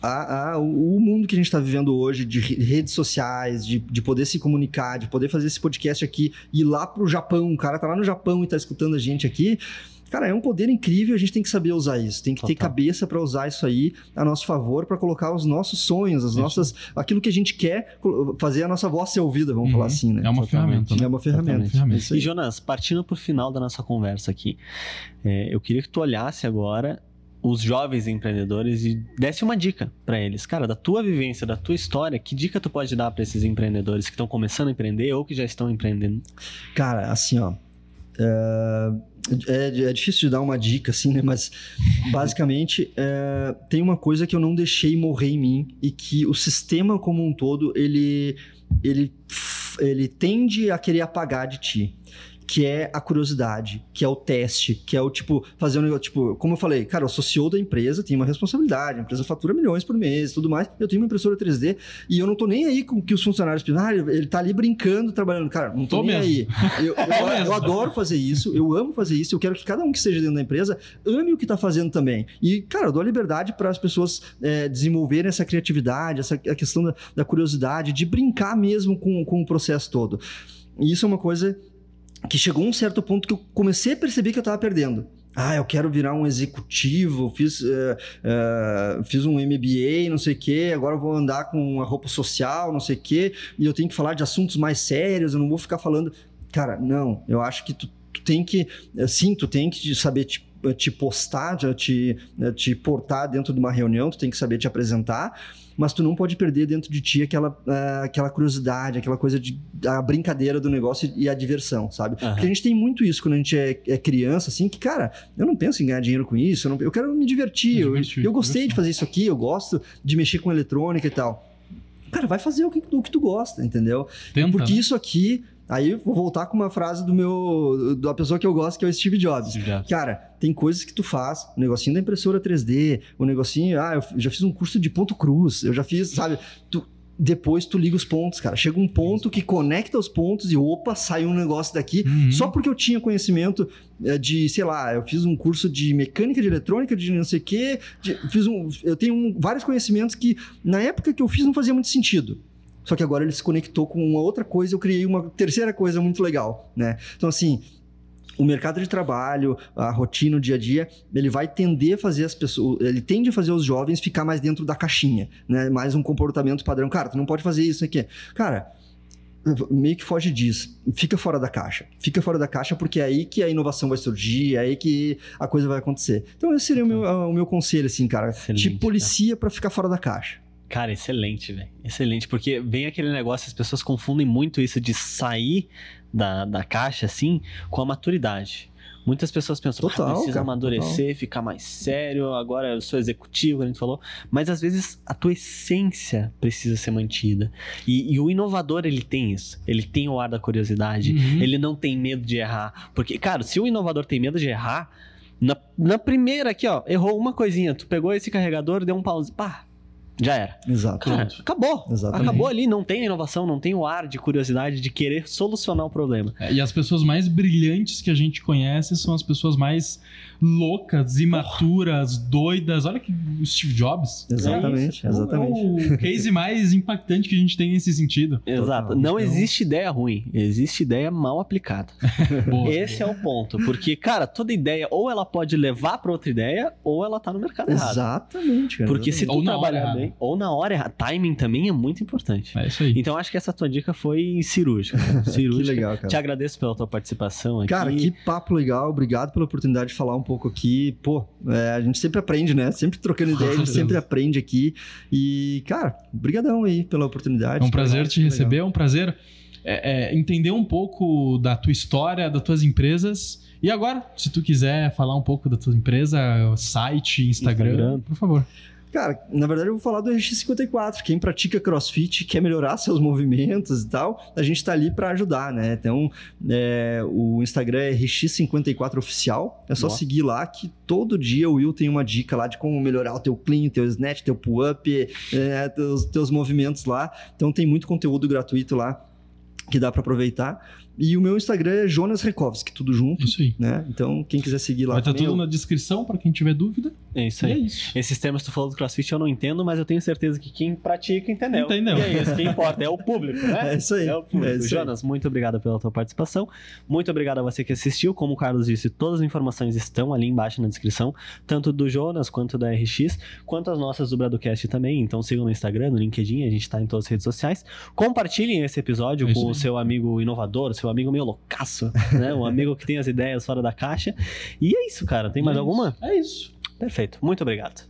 a- a- o o mundo que a gente tá vivendo hoje, de re- redes sociais, de, de poder se comunicar, de poder fazer esse podcast aqui, ir lá pro Japão, o cara tá lá no Japão e tá escutando a gente aqui. Cara, é um poder incrível, a gente tem que saber usar isso, tem que ter Total. cabeça pra usar isso aí a nosso favor, pra colocar os nossos sonhos, as Isso. nossas, aquilo que a gente quer, fazer a nossa voz ser ouvida, vamos Uhum. falar assim, né? É uma Totalmente. ferramenta. né? É uma ferramenta. Ferramenta. É aí. E Jonas, partindo pro final da nossa conversa aqui, é, eu queria que tu olhasse agora os jovens empreendedores e desse uma dica pra eles. Cara, da tua vivência, da tua história, que dica tu pode dar pra esses empreendedores que estão começando a empreender ou que já estão empreendendo? Cara, assim, ó. É, é, é difícil de dar uma dica, assim, né? Mas basicamente é, tem uma coisa que eu não deixei morrer em mim e que o sistema como um todo ele ele ele tende a querer apagar de ti. Que é a curiosidade, que é o teste, que é o tipo, fazer um negócio. Tipo, como eu falei, cara, eu sou CEO da empresa, tenho uma responsabilidade, a empresa fatura milhões por mês e tudo mais. Eu tenho uma impressora 3D e eu não tô nem aí com que os funcionários pensam, ah, ele tá ali brincando, trabalhando. Cara, não tô, Tô nem mesmo. aí. Eu, eu- eu adoro fazer isso, eu amo fazer isso, eu quero que cada um que esteja dentro da empresa ame o que tá fazendo também. E, cara, eu dou a liberdade para as pessoas é, desenvolverem essa criatividade, essa a questão da, da curiosidade, de brincar mesmo com, com o processo todo. E isso é uma coisa que chegou um certo ponto que eu comecei a perceber que eu tava perdendo. Ah, eu quero virar um executivo, fiz, eh, eh, fiz um MBA, não sei o quê, agora eu vou andar com uma roupa social, não sei o quê, e eu tenho que falar de assuntos mais sérios, eu não vou ficar falando. Cara, não, eu acho que tu, tu tem que. eh, Sim, tu tem que saber te, te postar, te, te portar dentro de uma reunião, tu tem que saber te apresentar, mas tu não pode perder dentro de ti aquela, eh, aquela curiosidade, aquela coisa de a brincadeira do negócio e a diversão, sabe? Aham. Porque a gente tem muito isso quando a gente é, é criança, assim, que, cara, eu não penso em ganhar dinheiro com isso, eu, não- eu quero me divertir, eu, divertir, eu gostei de fazer isso aqui, eu gosto de mexer com eletrônica e tal. Cara, vai fazer o que, o que tu gosta, entendeu? Tenta, Porque né? isso aqui, aí vou voltar com uma frase do meu, da pessoa que eu gosto, que é o Steve Jobs. Cara, tem coisas que tu faz, o negocinho da impressora 3D, o negocinho, ah, eu já fiz um curso de ponto cruz, eu já fiz, sabe? Tu, depois tu liga os pontos, cara. Chega um ponto que conecta os pontos e opa, sai um negócio daqui. Uhum. Só porque eu tinha conhecimento eh, de, sei lá, eu fiz um curso de mecânica de eletrônica, de não sei o quê, de- fiz um, eu tenho um- vários conhecimentos que na época que eu fiz não fazia muito sentido. Só que agora ele se conectou com uma outra coisa, eu criei uma terceira coisa muito legal, né? Então assim, o mercado de trabalho, a rotina, o dia a dia, ele vai tender a fazer as pessoas, ele tende a fazer os jovens ficar mais dentro da caixinha, né? Mais um comportamento padrão. Cara, tu não pode fazer isso aqui. Cara, meio que foge disso. Fica fora da caixa. Fica fora da caixa porque é aí que a inovação vai surgir, é aí que a coisa vai acontecer. Então esse seria o meu, o meu conselho, assim, cara. Te policia pra ficar fora da caixa. Cara, excelente, velho. Excelente, porque vem aquele negócio, as pessoas confundem muito isso de sair da, da caixa, assim, com a maturidade. Muitas pessoas pensam, Total, ah, precisa cara, amadurecer, ficar mais sério, agora eu sou executivo, a gente falou. Mas às vezes a tua essência precisa ser mantida. E, e o inovador, ele tem isso. Ele tem o ar da curiosidade. Uhum. Ele não tem medo de errar. Porque, cara, se o inovador tem medo de errar, na, na primeira aqui, ó, errou uma coisinha. Tu pegou esse carregador, deu um pause. Pá, Já era. Exato. Cara, acabou. Exatamente. Acabou ali, não tem inovação, não tem o ar de curiosidade de querer solucionar o problema. É, e as pessoas mais brilhantes que a gente conhece são as pessoas mais loucas, imaturas, doidas. Olha que o Steve Jobs. Exatamente, É o- exatamente. É o case mais impactante que a gente tem nesse sentido. Exato. Não Então- existe ideia ruim, existe ideia mal aplicada. Boa. Esse é o ponto. Porque, cara, toda ideia, ou ela pode levar pra outra ideia, ou ela tá no mercado errado. Exatamente, cara. Porque se tu Ou trabalhar bem, ou na hora errada, timing também é muito importante. É isso aí. Então acho que essa tua dica foi cirúrgica. Que cirúrgica. legal, cara. Te agradeço pela tua participação aqui. Cara, que papo legal. Obrigado pela oportunidade de falar um pouco aqui. Pô, é, a gente sempre aprende, né? Sempre trocando ideia, a gente sempre aprende aqui. E, cara, brigadão aí pela oportunidade. É um prazer Legal, te legal. receber, é um prazer é, é, entender um pouco da tua história, das tuas empresas. E agora, se tu quiser falar um pouco da tua empresa, site, Instagram, Instagram. por favor. Cara, na verdade eu vou falar do RX54. Quem pratica crossfit, quer melhorar seus movimentos e tal, a gente tá ali para ajudar, né? Então, é, o Instagram é RX54Oficial. É só Boa. seguir lá que todo dia o Will tem uma dica lá de como melhorar o teu clean, teu snatch, teu pull-up, é, teus, teus movimentos lá. Então tem muito conteúdo gratuito lá que dá para aproveitar. E o meu Instagram é Jonas Rekovski, tudo junto, Isso aí. né? Então quem quiser seguir lá Vai estar também, tudo eu- na descrição para quem tiver dúvida. É isso E é aí. isso. Esses temas que tu falou do CrossFit eu não entendo, mas eu tenho certeza que quem pratica entendeu. Entendeu. E é isso que importa, é o público, né? É isso aí. É o público. É isso aí. Jonas, muito obrigado pela tua participação. Muito obrigado a você que assistiu. Como o Carlos disse, todas as informações estão ali embaixo na descrição, tanto do Jonas quanto da RX, quanto as nossas do Bradocast também. Então sigam no Instagram, no LinkedIn, a gente tá em todas as redes sociais. Compartilhem esse episódio É com o aí. seu amigo inovador, seu amigo meio loucaço, né? Um amigo que tem as ideias fora da caixa. E é isso, cara. Tem mais é alguma? isso. É isso. Perfeito. Muito obrigado.